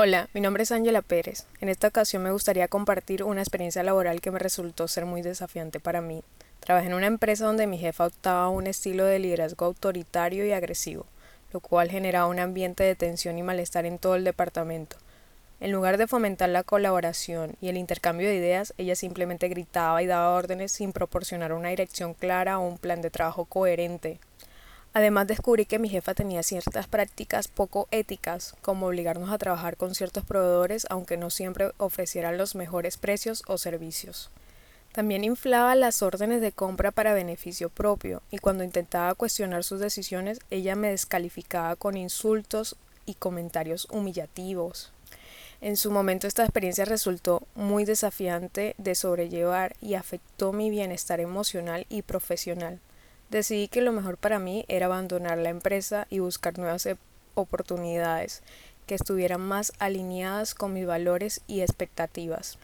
Hola, mi nombre es Ángela Pérez. En esta ocasión me gustaría compartir una experiencia laboral que me resultó ser muy desafiante para mí. Trabajé en una empresa donde mi jefa optaba un estilo de liderazgo autoritario y agresivo, lo cual generaba un ambiente de tensión y malestar en todo el departamento. En lugar de fomentar la colaboración y el intercambio de ideas, ella simplemente gritaba y daba órdenes sin proporcionar una dirección clara o un plan de trabajo coherente. Además descubrí que mi jefa tenía ciertas prácticas poco éticas, como obligarnos a trabajar con ciertos proveedores aunque no siempre ofrecieran los mejores precios o servicios. También inflaba las órdenes de compra para beneficio propio, y cuando intentaba cuestionar sus decisiones, ella me descalificaba con insultos y comentarios humillativos. En su momento esta experiencia resultó muy desafiante de sobrellevar y afectó mi bienestar emocional y profesional. Decidí que lo mejor para mí era abandonar la empresa y buscar nuevas e-, oportunidades que estuvieran más alineadas con mis valores y expectativas.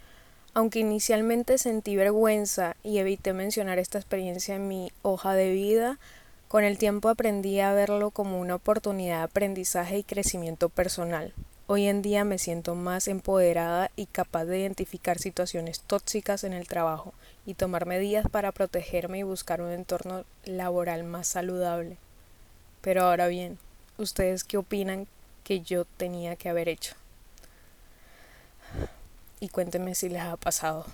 Aunque inicialmente sentí vergüenza y evité mencionar esta experiencia en mi hoja de vida, con el tiempo aprendí a verlo como una oportunidad de aprendizaje y crecimiento personal. Hoy en día me siento más empoderada y capaz de identificar situaciones tóxicas en el trabajo y tomar medidas para protegerme y buscar un entorno laboral más saludable. Pero ahora bien, ¿ustedes qué opinan que yo tenía que haber hecho? Y cuéntenme si les ha pasado.